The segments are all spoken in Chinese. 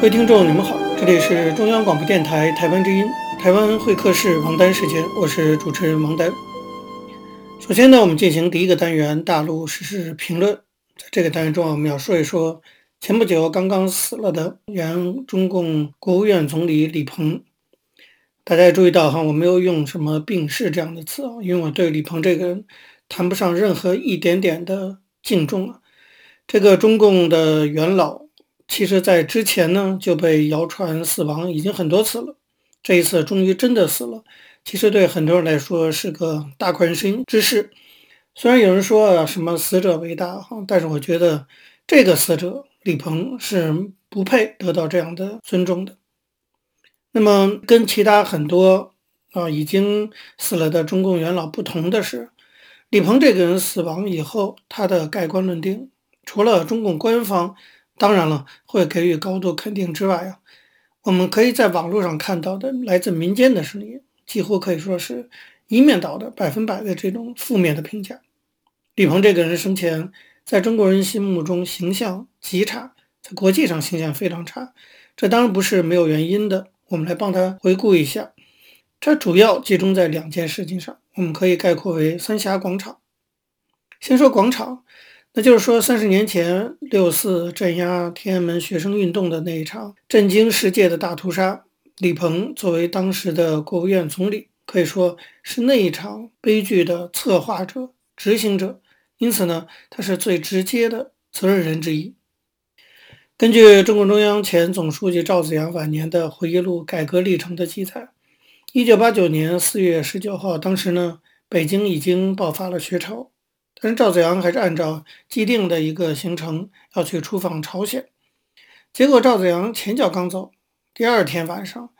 各位听众，你们好，这里是中央广播电台台湾之音，台湾会客室王丹时间，我是主持人王丹。首先呢，我们进行第一个单元大陆时事评论。在这个单元中，我们要说一说前不久刚刚死了的原中共国务院总理李鹏。大家注意到哈，我没有用什么病逝这样的词啊，因为我对李鹏这个人谈不上任何一点点的敬重啊。这个中共的元老。其实，在之前呢，就被谣传死亡已经很多次了。这一次终于真的死了，其实对很多人来说是个大快人心之事。虽然有人说啊，什么死者为大哈，但是我觉得这个死者李鹏是不配得到这样的尊重的。那么，跟其他很多啊已经死了的中共元老不同的是，李鹏这个人死亡以后，他的盖棺论定，除了中共官方。当然了，会给予高度肯定之外啊，我们可以在网络上看到的来自民间的声音，几乎可以说是一面倒的、百分百的这种负面的评价。李鹏这个人生前在中国人心目中形象极差，在国际上形象非常差，这当然不是没有原因的。我们来帮他回顾一下，这主要集中在两件事情上，我们可以概括为三峡广场。先说广场。那就是说，三十年前六四镇压天安门学生运动的那一场震惊世界的大屠杀，李鹏作为当时的国务院总理，可以说是那一场悲剧的策划者、执行者，因此呢，他是最直接的责任人之一。根据中共中央前总书记赵紫阳晚年的回忆录《改革历程》的记载，一九八九年四月十九号，当时呢，北京已经爆发了学潮。但是赵子阳还是按照既定的一个行程要去出访朝鲜，结果赵子阳前脚刚走，第二天晚上，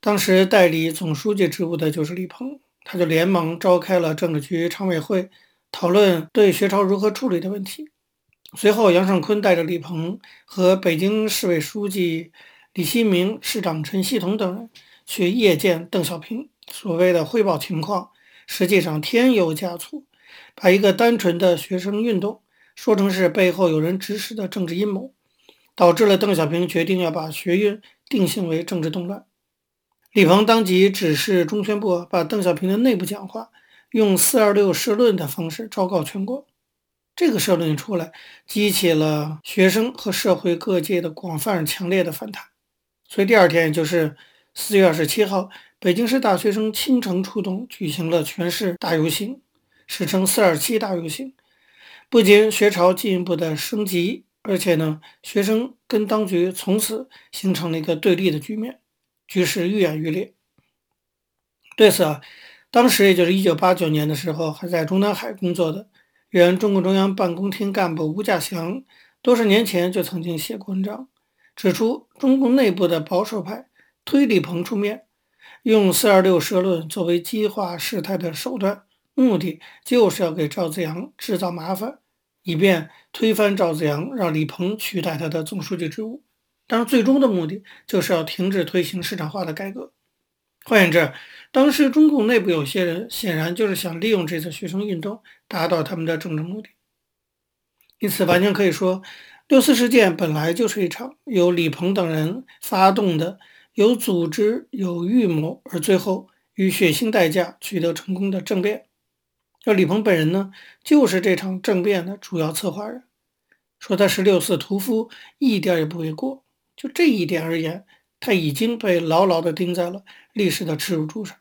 当时代理总书记职务的就是李鹏，他就连忙召开了政治局常委会，讨论对学潮如何处理的问题。随后，杨尚昆带着李鹏和北京市委书记李新明、市长陈希同等人去夜见邓小平，所谓的汇报情况，实际上添油加醋。把一个单纯的学生运动说成是背后有人指使的政治阴谋，导致了邓小平决定要把学运定性为政治动乱。李鹏当即指示中宣部把邓小平的内部讲话用“四二六”社论的方式昭告全国。这个社论一出来，激起了学生和社会各界的广泛强烈的反弹。所以第二天，也就是四月二十七号，北京市大学生倾城出动，举行了全市大游行。史称“四二七大游行”，不仅学潮进一步的升级，而且呢，学生跟当局从此形成了一个对立的局面，局势愈演愈烈。对此啊，当时也就是一九八九年的时候，还在中南海工作的原中共中央办公厅干部吴稼祥，多少年前就曾经写过文章，指出中共内部的保守派推李鹏出面，用“四二六”社论作为激化事态的手段。目的就是要给赵紫阳制造麻烦，以便推翻赵紫阳，让李鹏取代他的总书记职务。当然，最终的目的就是要停止推行市场化的改革。换言之，当时中共内部有些人显然就是想利用这次学生运动达到他们的政治目的。因此，完全可以说，六四事件本来就是一场由李鹏等人发动的、有组织、有预谋，而最后以血腥代价取得成功的政变。而李鹏本人呢，就是这场政变的主要策划人。说他是六四屠夫，一点也不为过。就这一点而言，他已经被牢牢地钉在了历史的耻辱柱上。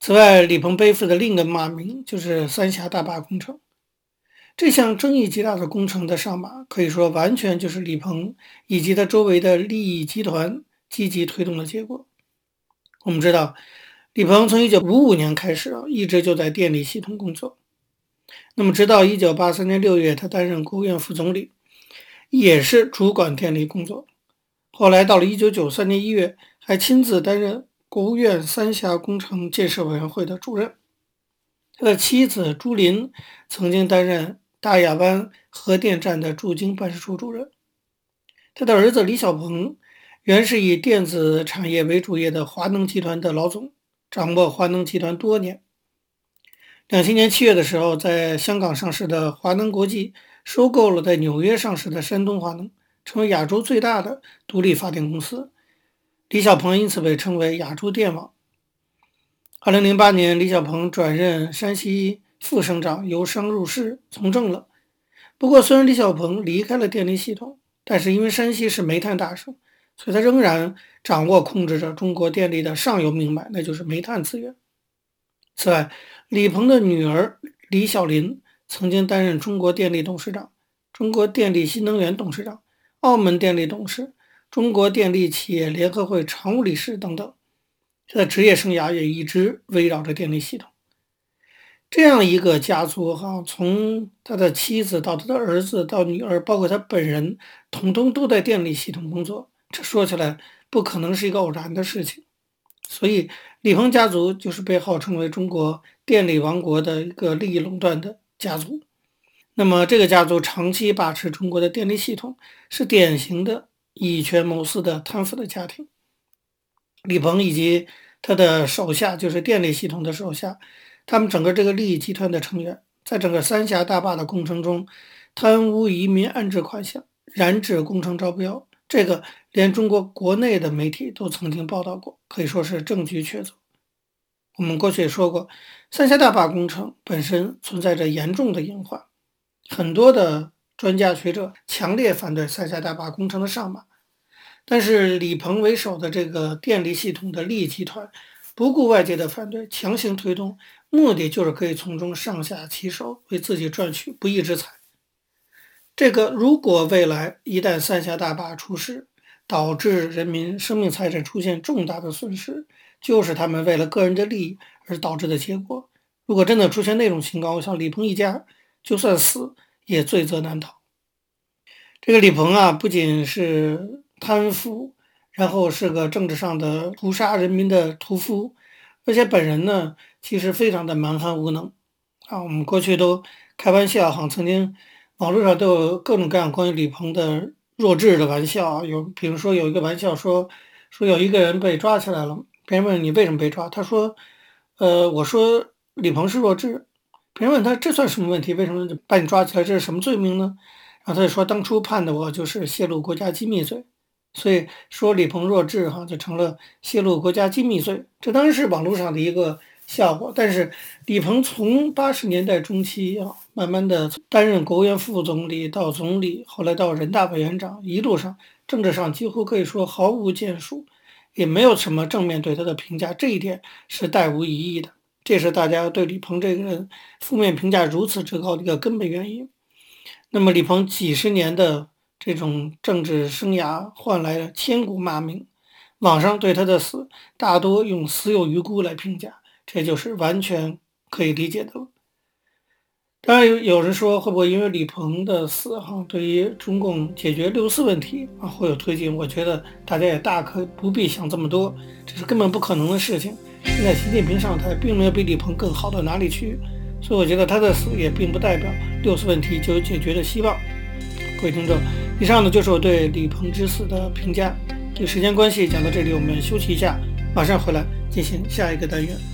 此外，李鹏背负的另一个骂名就是三峡大坝工程。这项争议极大的工程的上马，可以说完全就是李鹏以及他周围的利益集团积极推动的结果。我们知道，李鹏从1955年开始啊，一直就在电力系统工作。那么，直到1983年6月，他担任国务院副总理，也是主管电力工作。后来到了1993年1月，还亲自担任国务院三峡工程建设委员会的主任。他的妻子朱琳曾经担任大亚湾核电站的驻京办事处主任。他的儿子李小鹏。原是以电子产业为主业的华能集团的老总，掌握华能集团多年。两千年七月的时候，在香港上市的华能国际收购了在纽约上市的山东华能，成为亚洲最大的独立发电公司。李小鹏因此被称为“亚洲电网”。二零零八年，李小鹏转任山西副省长，由商入市从政了。不过，虽然李小鹏离开了电力系统，但是因为山西是煤炭大省。所以，他仍然掌握控制着中国电力的上游命脉，那就是煤炭资源。此外，李鹏的女儿李小琳曾经担任中国电力董事长、中国电力新能源董事长、澳门电力董事、中国电力企业联合会常务理事等等。他的职业生涯也一直围绕着电力系统。这样一个家族，哈，从他的妻子到他的儿子到女儿，包括他本人，统统都在电力系统工作。这说起来不可能是一个偶然的事情，所以李鹏家族就是被号称为中国电力王国的一个利益垄断的家族。那么这个家族长期把持中国的电力系统，是典型的以权谋私的贪腐的家庭。李鹏以及他的手下，就是电力系统的手下，他们整个这个利益集团的成员，在整个三峡大坝的工程中，贪污移民、安置款项、染指工程招标。这个连中国国内的媒体都曾经报道过，可以说是证据确凿。我们过去也说过，三峡大坝工程本身存在着严重的隐患，很多的专家学者强烈反对三峡大坝工程的上马。但是李鹏为首的这个电力系统的利益集团，不顾外界的反对，强行推动，目的就是可以从中上下其手，为自己赚取不义之财。这个如果未来一旦三峡大坝出事，导致人民生命财产出现重大的损失，就是他们为了个人的利益而导致的结果。如果真的出现那种情况，我想李鹏一家就算死也罪责难逃。这个李鹏啊，不仅是贪腐，然后是个政治上的屠杀人民的屠夫，而且本人呢，其实非常的蛮横无能啊。我们过去都开玩笑哈，曾经。网络上都有各种各样关于李鹏的弱智的玩笑啊，有比如说有一个玩笑说，说有一个人被抓起来了，别人问你为什么被抓，他说，呃，我说李鹏是弱智，别人问他这算什么问题？为什么把你抓起来？这是什么罪名呢？然后他就说当初判的我就是泄露国家机密罪，所以说李鹏弱智哈，就成了泄露国家机密罪，这当然是网络上的一个。效果，但是李鹏从八十年代中期啊，慢慢的担任国务院副总理到总理，后来到人大委员长，一路上政治上几乎可以说毫无建树，也没有什么正面对他的评价，这一点是殆无疑义的。这是大家对李鹏这个人负面评价如此之高的一个根本原因。那么李鹏几十年的这种政治生涯换来了千古骂名，网上对他的死大多用死有余辜来评价。这就是完全可以理解的了。当然有有人说，会不会因为李鹏的死哈，对于中共解决六四问题啊会有推进？我觉得大家也大可不必想这么多，这是根本不可能的事情。现在习近平上台，并没有比李鹏更好到哪里去，所以我觉得他的死也并不代表六四问题就有解决的希望。各位听众，以上呢就是我对李鹏之死的评价。这个时间关系讲到这里，我们休息一下，马上回来进行下一个单元。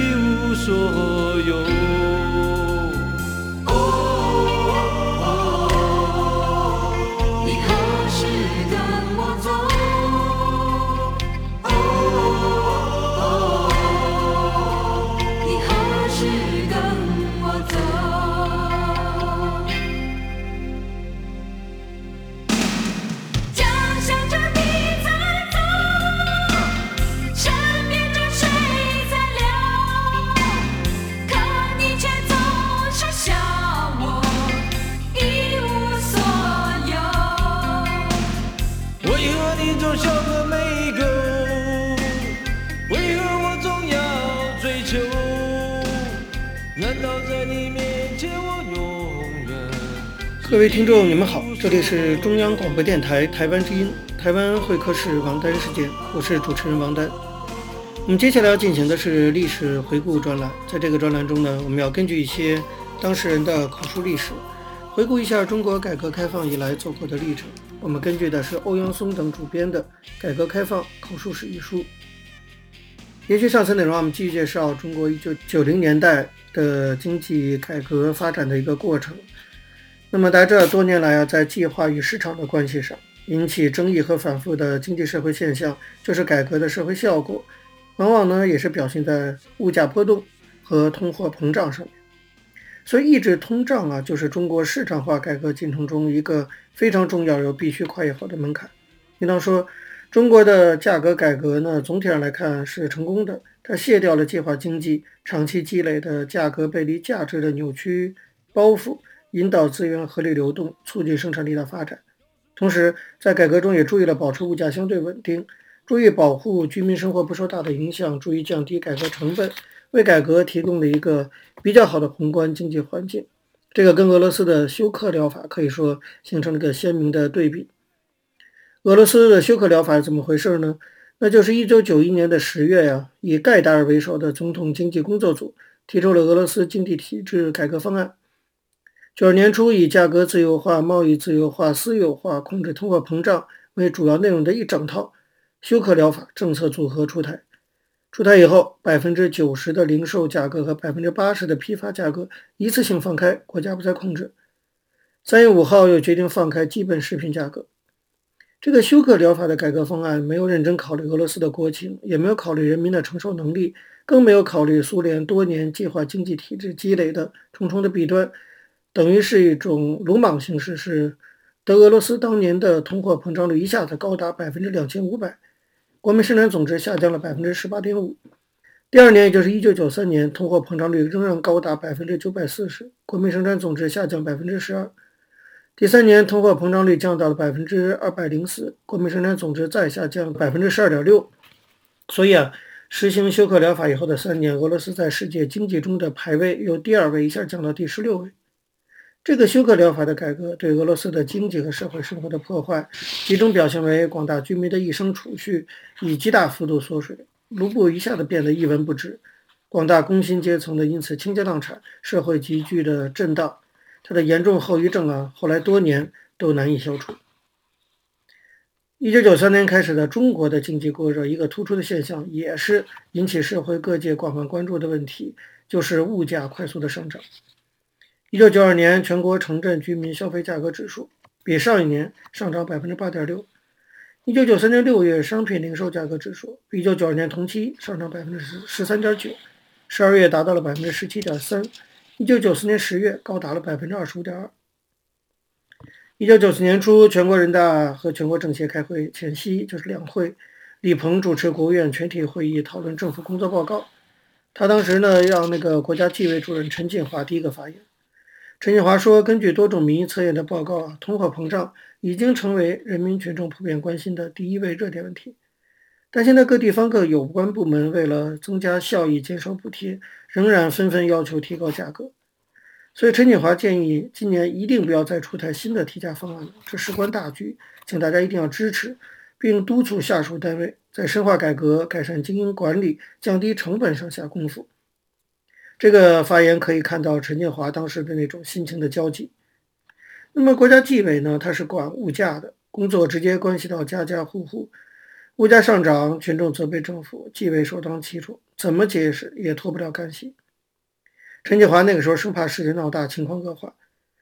所有。各位听众，你们好，这里是中央广播电台台湾之音，台湾会客室王丹时间，我是主持人王丹。我们接下来要进行的是历史回顾专栏，在这个专栏中呢，我们要根据一些当事人的口述历史，回顾一下中国改革开放以来走过的历程。我们根据的是欧阳松等主编的《改革开放口述史》一书。延续上次内容，我们继续介绍中国一九九零年代的经济改革发展的一个过程。那么在这多年来啊，在计划与市场的关系上引起争议和反复的经济社会现象，就是改革的社会效果，往往呢也是表现在物价波动和通货膨胀上面。所以抑制通胀啊，就是中国市场化改革进程中一个非常重要又必须跨越好的门槛。应当说，中国的价格改革呢，总体上来看是成功的，它卸掉了计划经济长期积累的价格背离价值的扭曲包袱。引导资源合理流动，促进生产力的发展。同时，在改革中也注意了保持物价相对稳定，注意保护居民生活不受大的影响，注意降低改革成本，为改革提供了一个比较好的宏观经济环境。这个跟俄罗斯的休克疗法可以说形成了一个鲜明的对比。俄罗斯的休克疗法是怎么回事呢？那就是一九九一年的十月呀，以盖达尔为首的总统经济工作组提出了俄罗斯经济体制改革方案。九二年初，以价格自由化、贸易自由化、私有化、控制通货膨胀为主要内容的一整套休克疗法政策组合出台。出台以后，百分之九十的零售价格和百分之八十的批发价格一次性放开，国家不再控制。三月五号又决定放开基本食品价格。这个休克疗法的改革方案没有认真考虑俄罗斯的国情，也没有考虑人民的承受能力，更没有考虑苏联多年计划经济体制积累的重重的弊端。等于是一种鲁莽形式，是德俄罗斯当年的通货膨胀率一下子高达百分之两千五百，国民生产总值下降了百分之十八点五。第二年，也就是一九九三年，通货膨胀率仍然高达百分之九百四十，国民生产总值下降百分之十二。第三年，通货膨胀率降到了百分之二百零四，国民生产总值再下降百分之十二点六。所以啊，实行休克疗法以后的三年，俄罗斯在世界经济中的排位由第二位一下降到第十六位。这个休克疗法的改革对俄罗斯的经济和社会生活的破坏，集中表现为广大居民的一生储蓄以极大幅度缩水，卢布一下子变得一文不值，广大工薪阶层的因此倾家荡产，社会急剧的震荡，它的严重后遗症啊，后来多年都难以消除。一九九三年开始的中国的经济过热，一个突出的现象，也是引起社会各界广泛关注的问题，就是物价快速的上涨。一九九二年，全国城镇居民消费价格指数比上一年上涨百分之八点六。一九九三年六月，商品零售价格指数比一九九二年同期上涨百分之十十三点九，十二月达到了百分之十七点三。一九九四年十月高达了百分之二十五点二。一九九四年初，全国人大和全国政协开会前夕，就是两会，李鹏主持国务院全体会议讨论政府工作报告。他当时呢，让那个国家纪委主任陈锦华第一个发言。陈锦华说：“根据多种民意测验的报告啊，通货膨胀已经成为人民群众普遍关心的第一位热点问题。但现在各地方各有关部门为了增加效益、减少补贴，仍然纷纷要求提高价格。所以陈锦华建议，今年一定不要再出台新的提价方案了。这事关大局，请大家一定要支持，并督促下属单位在深化改革、改善经营管理、降低成本上下功夫。”这个发言可以看到陈建华当时的那种心情的焦急。那么国家纪委呢？它是管物价的工作，直接关系到家家户户。物价上涨，群众责备政府，纪委首当其冲，怎么解释也脱不了干系。陈建华那个时候生怕事情闹大，情况恶化，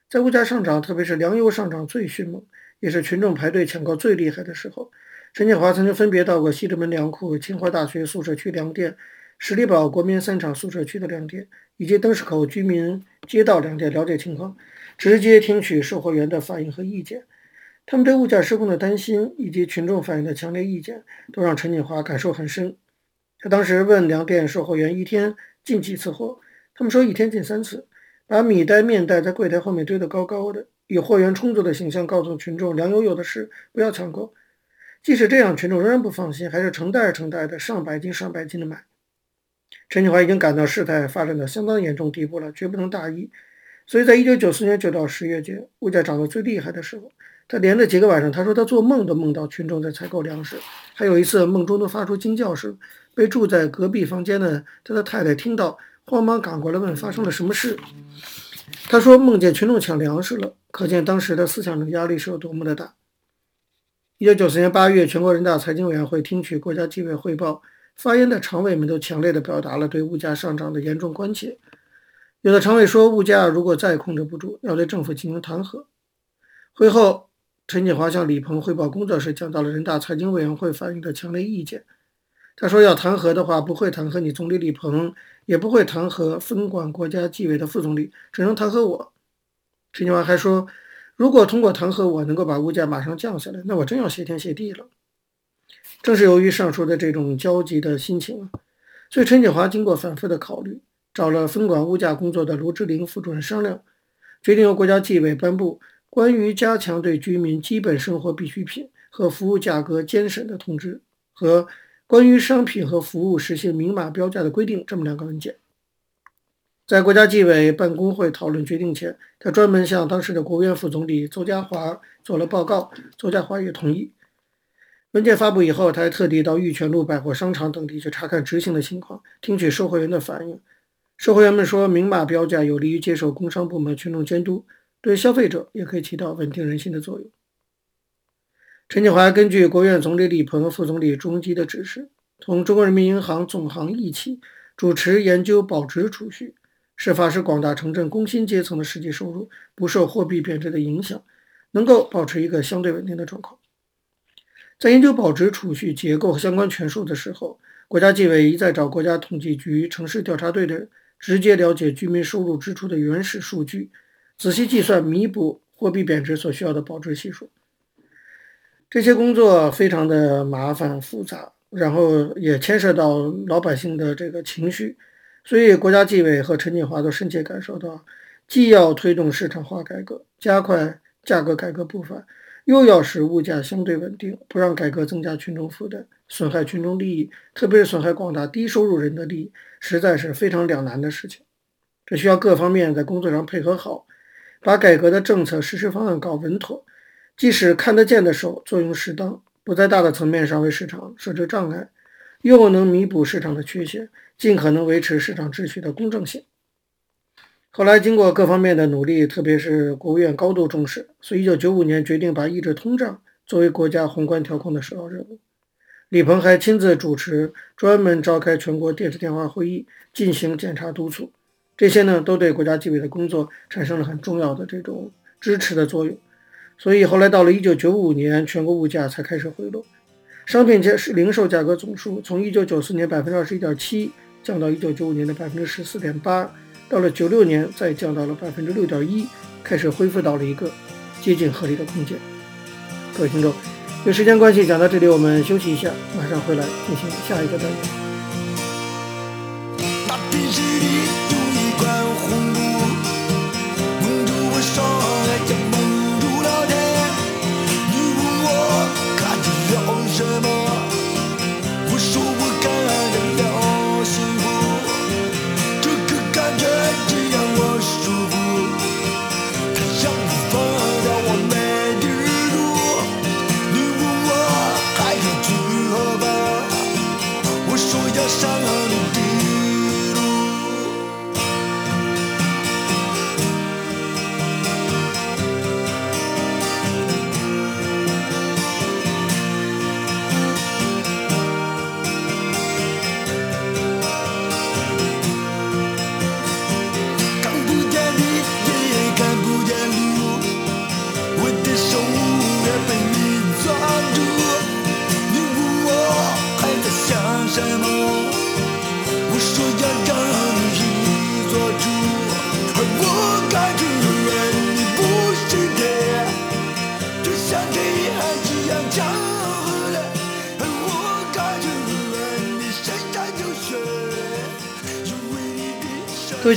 在物价上涨，特别是粮油上涨最迅猛，也是群众排队抢购最厉害的时候。陈建华曾经分别到过西直门粮库、清华大学宿舍区粮店。十里堡国民三厂宿舍区的粮店，以及灯市口居民街道粮店了解情况，直接听取售货员的反应和意见。他们对物价失控的担心，以及群众反映的强烈意见，都让陈锦华感受很深。他当时问粮店售货员一天进几次货，他们说一天进三次，把米袋、面袋在柜台后面堆得高高的，以货源充足的形象告诉群众粮油有的是，不要抢购。即使这样，群众仍然不放心，还是成袋成袋的上百斤、上百斤的买。陈锦华已经感到事态发展到相当严重地步了，绝不能大意。所以在一九九四年九到十月间，物价涨得最厉害的时候，他连着几个晚上，他说他做梦都梦到群众在采购粮食。还有一次梦中都发出惊叫声，被住在隔壁房间的他的太太听到，慌忙赶过来问发生了什么事。他说梦见群众抢粮食了，可见当时的思想的压力是有多么的大。一九九四年八月，全国人大财经委员会听取国家纪委汇报，发言的常委们都强烈地表达了对物价上涨的严重关切。有的常委说，物价如果再控制不住，要对政府进行弹劾。会后，陈锦华向李鹏汇报工作时，讲到了人大财经委员会反映的强烈意见。他说，要弹劾的话，不会弹劾你总理李鹏，也不会弹劾分管国家纪委的副总理，只能弹劾我。陈锦华还说，如果通过弹劾我能够把物价马上降下来，那我真要谢天谢地了。正是由于上述的这种焦急的心情，所以陈锦华经过反复的考虑。找了分管物价工作的卢志玲副主任商量，决定由国家纪委颁布关于加强对居民基本生活必需品和服务价格监审的通知和关于商品和服务实行明码标价的规定这么两个文件。在国家纪委办公会讨论决定前，他专门向当时的国务院副总理邹家华做了报告，邹家华也同意。文件发布以后，他还特地到玉泉路百货商场等地去查看执行的情况，听取售货员的反应。售货员们说，明码标价有利于接受工商部门群众监督，对消费者也可以起到稳定人心的作用。陈锦华根据国务院总理李鹏、副总理朱镕基的指示，同中国人民银行总行一起主持研究保值储蓄，设法使广大城镇工薪阶层的实际收入不受货币贬值的影响，能够保持一个相对稳定的状况。在研究保值储蓄结构和相关权数的时候，国家纪委一再找国家统计局城市调查队的。直接了解居民收入支出的原始数据，仔细计算弥补货币贬值所需要的保值系数。这些工作非常的麻烦复杂，然后也牵涉到老百姓的这个情绪，所以国家纪委和陈锦华都深切感受到，既要推动市场化改革，加快价格改革步伐，又要使物价相对稳定，不让改革增加群众负担。损害群众利益，特别是损害广大低收入人的利益，实在是非常两难的事情。这需要各方面在工作上配合好，把改革的政策实施方案搞稳妥，即使看得见的手作用适当，不在大的层面上为市场设置障碍，又能弥补市场的缺陷，尽可能维持市场秩序的公正性。后来经过各方面的努力，特别是国务院高度重视，所以一九九五年决定把抑制通胀作为国家宏观调控的首要任务。李鹏还亲自主持，专门召开全国电视电话会议进行检查督促，这些呢都对国家纪委的工作产生了很重要的这种支持的作用。所以后来到了一九九五年，全国物价才开始回落，商品价是零售价格总数从一九九四年百分之二十一点七降到一九九五年的百分之十四点八，到了九六年再降到了百分之六点一，开始恢复到了一个接近合理的空间。各位听众。有时间关系，讲到这里，我们休息一下，马上回来进行下一个单元。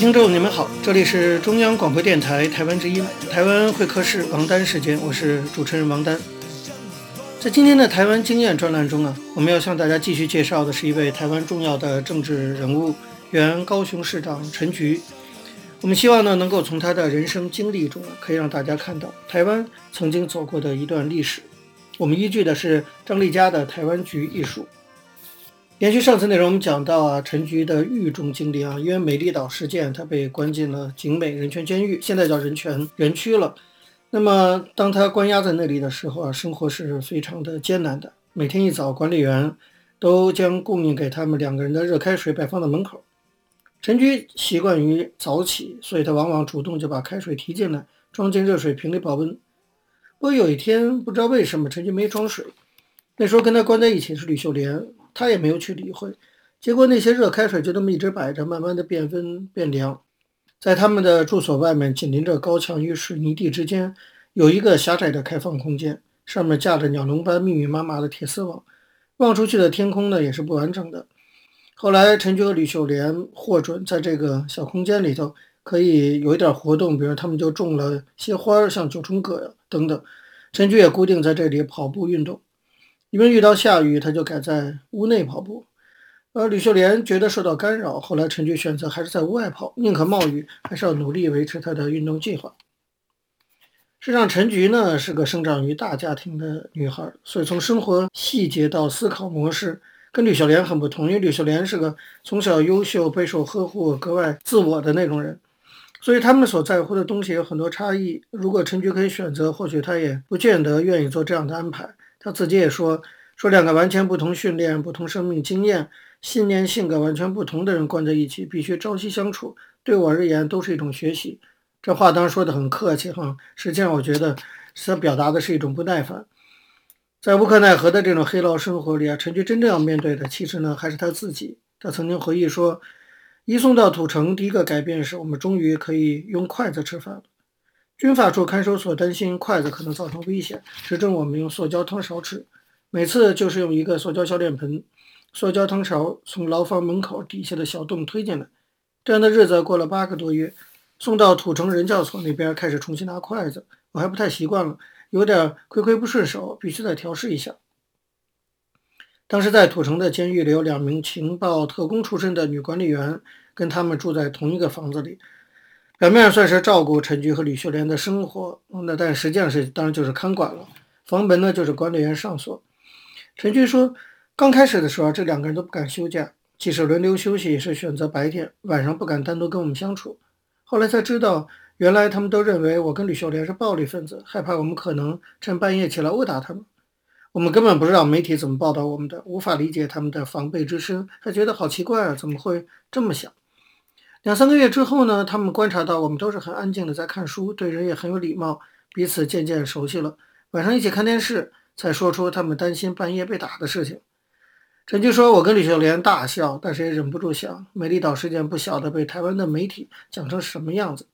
听众，你们好，这里是中央广播电台台湾之音，台湾会客室王丹时间，我是主持人王丹。在今天的台湾经验专栏中啊，我们要向大家继续介绍的是一位台湾重要的政治人物，原高雄市长陈菊。我们希望呢，能够从他的人生经历中啊，可以让大家看到台湾曾经走过的一段历史。我们依据的是张丽佳的《台湾局》一书。延续上次内容，我们讲到啊，陈菊的狱中经历啊，因为美丽岛事件，他被关进了景美人权监狱，现在叫人权园区了。那么，当他关押在那里的时候啊，生活是非常的艰难的。每天一早，管理员都将供应给他们两个人的热开水摆放在门口。陈菊习惯于早起，所以他往往主动就把开水提进来，装进热水瓶里保温。不过有一天，不知道为什么，陈菊没装水。那时候跟他关在一起是吕秀莲，他也没有去理会。结果那些热开水就这么一直摆着，慢慢的变温变凉。在他们的住所外面，紧邻着高墙与水泥地之间，有一个狭窄的开放空间，上面架着鸟笼般密密麻麻的铁丝网，望出去的天空呢也是不完整的。后来，陈菊和吕秀莲获准在这个小空间里头可以有一点活动，比如他们就种了些花，像九重葛呀等等。陈菊也固定在这里跑步运动，因为遇到下雨，他就改在屋内跑步。而吕秀莲觉得受到干扰，后来陈菊选择还是在屋外跑，宁可冒雨，还是要努力维持他的运动计划。实际上，陈菊呢是个生长于大家庭的女孩，所以从生活细节到思考模式，跟吕秀莲很不同。因为吕秀莲是个从小优秀、备受呵护、格外自我的那种人，所以他们所在乎的东西有很多差异。如果陈菊可以选择，或许她也不见得愿意做这样的安排。他自己也说，说两个完全不同训练、不同生命经验。信念、性格完全不同的人关在一起，必须朝夕相处。对我而言，都是一种学习。这话当然说的很客气哈，实际上我觉得是他表达的是一种不耐烦。在无可奈何的这种黑牢生活里啊，陈菊真正要面对的，其实呢还是他自己。他曾经回忆说，移送到土城，第一个改变是我们终于可以用筷子吃饭了。军法处看守所担心筷子可能造成危险，指正我们用塑胶汤勺吃，每次就是用一个塑胶小脸盆。塑胶汤勺从牢房门口底下的小洞推进来，这样的日子过了八个多月。送到土城人教所那边，开始重新拿筷子，我还不太习惯了，有点亏亏不顺手，必须再调试一下。当时在土城的监狱里，有两名情报特工出身的女管理员，跟他们住在同一个房子里，表面上算是照顾陈局和吕秀莲的生活，那但实际上是当然就是看管了。房门呢，就是管理员上锁。陈菊说。刚开始的时候，这两个人都不敢休假，即使轮流休息，也是选择白天，晚上不敢单独跟我们相处。后来才知道，原来他们都认为我跟吕秀莲是暴力分子，害怕我们可能趁半夜起来殴打他们。我们根本不知道媒体怎么报道我们的，无法理解他们的防备之深，还觉得好奇怪啊，怎么会这么想？两三个月之后呢，他们观察到我们都是很安静的在看书，对人也很有礼貌，彼此渐渐熟悉了。晚上一起看电视，才说出他们担心半夜被打的事情。陈菊说：“我跟吕秀莲大笑，但是也忍不住想，美丽岛事件不晓得被台湾的媒体讲成什么样子。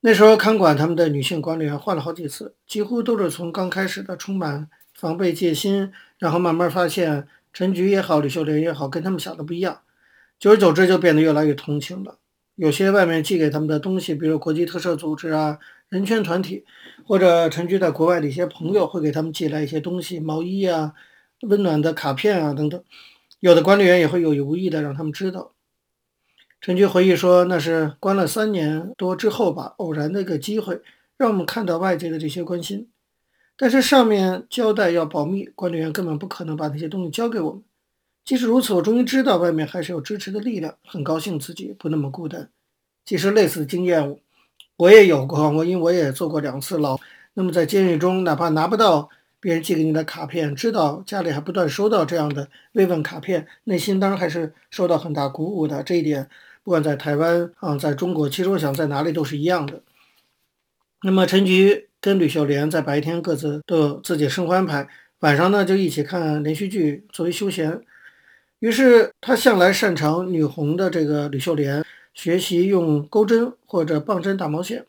那时候看管他们的女性管理员换了好几次，几乎都是从刚开始的充满防备戒心，然后慢慢发现陈菊也好，吕秀莲也好，跟他们想的不一样。久而久之，就变得越来越同情了。有些外面寄给他们的东西，比如国际特赦组织啊、人权团体，或者陈菊在国外的一些朋友会给他们寄来一些东西，毛衣啊。”温暖的卡片啊，等等，有的管理员也会有意无意的让他们知道。陈菊回忆说，那是关了三年多之后吧，偶然的一个机会，让我们看到外界的这些关心。但是上面交代要保密，管理员根本不可能把那些东西交给我们。即使如此，我终于知道外面还是有支持的力量，很高兴自己不那么孤单。其实类似的经验我也有过，我因为我也坐过两次牢。那么在监狱中，哪怕拿不到。别人寄给你的卡片，知道家里还不断收到这样的慰问卡片，内心当然还是受到很大鼓舞的。这一点，不管在台湾啊，在中国，其实我想在哪里都是一样的。那么陈菊跟吕秀莲在白天各自都有自己的生活安排，晚上呢就一起看连续剧作为休闲。于是他向来擅长女红的这个吕秀莲学习用钩针或者棒针打毛线。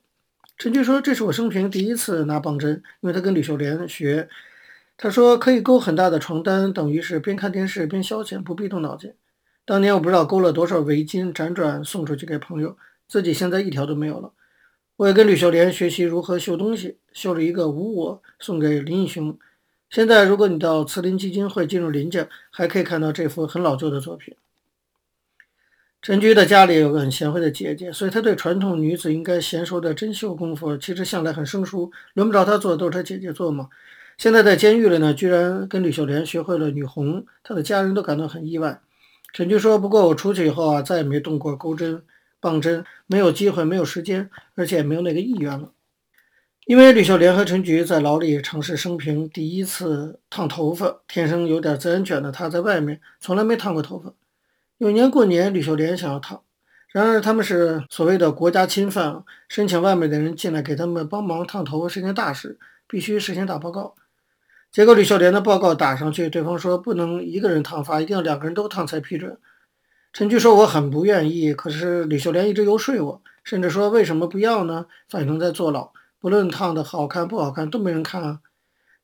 陈菊说：“这是我生平第一次拿棒针，因为他跟吕秀莲学。他说可以钩很大的床单，等于是边看电视边消遣，不必动脑筋。当年我不知道钩了多少围巾，辗转送出去给朋友，自己现在一条都没有了。我也跟吕秀莲学习如何绣东西，绣了一个无我送给林义雄，现在如果你到慈林基金会进入林家，还可以看到这幅很老旧的作品。陈菊的家里有个很贤惠的姐姐，所以她对传统女子应该娴熟的针绣功夫，其实向来很生疏。轮不着她做，都是她姐姐做嘛。现在在监狱里呢，居然跟吕秀莲学会了女红，她的家人都感到很意外。陈菊说：“不过我出去以后啊，再也没动过钩针、棒针，没有机会，没有时间，而且也没有那个意愿了。因为吕秀莲和陈菊在牢里尝试生平第一次烫头发，天生有点自然卷的她，在外面从来没烫过头发。”有年过年，吕秀莲想要烫，然而他们是所谓的国家侵犯，申请外面的人进来给他们帮忙烫头发是件大事，必须事先打报告。结果吕秀莲的报告打上去，对方说不能一个人烫发，一定要两个人都烫才批准。陈菊说我很不愿意，可是吕秀莲一直游说我，甚至说为什么不要呢？反正在坐牢，不论烫的好看不好看都没人看啊。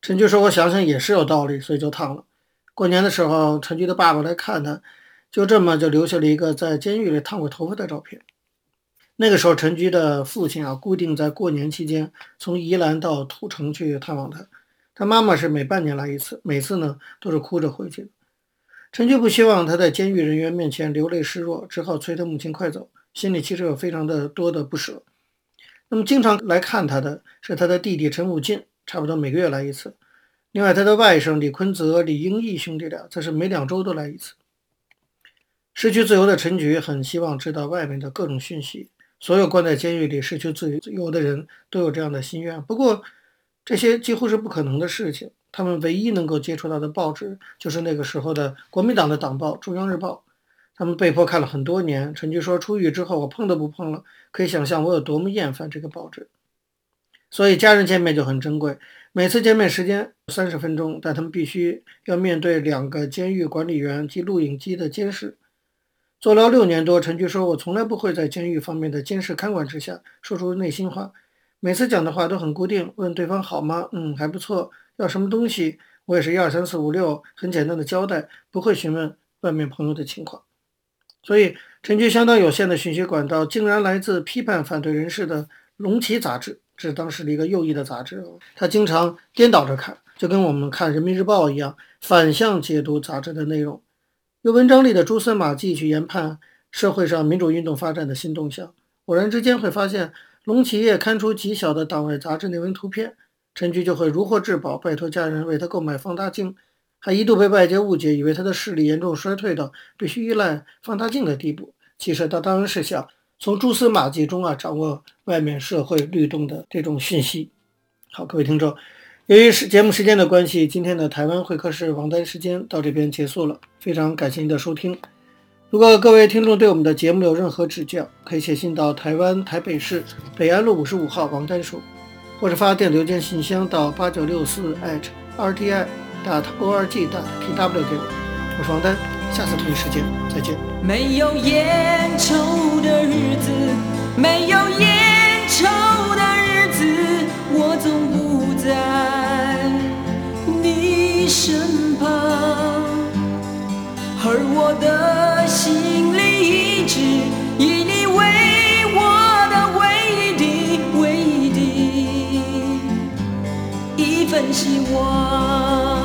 陈菊说我想想也是有道理，所以就烫了。过年的时候，陈菊的爸爸来看他。就这么就留下了一个在监狱里烫过头发的照片。那个时候，陈菊的父亲啊，固定在过年期间从宜兰到土城去探望他。他妈妈是每半年来一次，每次呢都是哭着回去。陈菊不希望他在监狱人员面前流泪示弱，只好催他母亲快走，心里其实有非常的多的不舍。那么经常来看他的是他的弟弟陈武进，差不多每个月来一次。另外，他的外甥李坤泽、李英义兄弟俩则是每两周都来一次。失去自由的陈菊很希望知道外面的各种讯息。所有关在监狱里失去自由的人都有这样的心愿。不过，这些几乎是不可能的事情。他们唯一能够接触到的报纸，就是那个时候的国民党的党报《中央日报》。他们被迫看了很多年。陈菊说：“出狱之后，我碰都不碰了。可以想象我有多么厌烦这个报纸。”所以家人见面就很珍贵。每次见面时间三十分钟，但他们必须要面对两个监狱管理员及录影机的监视。坐牢六年多，陈菊说：“我从来不会在监狱方面的监视看管之下说出内心话。每次讲的话都很固定，问对方好吗？嗯，还不错。要什么东西？我也是一二三四五六，很简单的交代，不会询问外面朋友的情况。所以，陈菊相当有限的讯息管道，竟然来自批判反对人士的《龙旗》杂志，这是当时的一个右翼的杂志。他经常颠倒着看，就跟我们看《人民日报》一样，反向解读杂志的内容。”用文章里的蛛丝马迹去研判社会上民主运动发展的新动向，偶然之间会发现龙旗页刊出极小的党外杂志内文图片，陈菊就会如获至宝，拜托家人为他购买放大镜，他一度被外界误解，以为他的视力严重衰退到必须依赖放大镜的地步。其实他当然是想从蛛丝马迹中啊掌握外面社会律动的这种讯息。好，各位听众。由于是节目时间的关系，今天的台湾会客室王丹时间到这边结束了。非常感谢您的收听。如果各位听众对我们的节目有任何指教，可以写信到台湾台北市北安路五十五号王丹书，或者发电邮件信箱到八九六四 @rti dot org dot tw 给我。我是王丹，下次同一时间再见。没有烟抽的日子，没有烟抽的日子，我总不在你。身旁，而我的心里一直以你为我的唯一的、唯一的一份希望。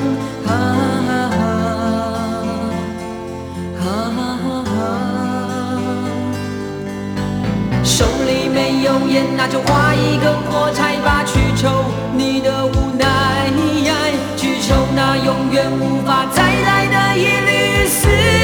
有烟那就画一根火柴吧去抽。你的无奈去抽那永远无法再来的一缕丝。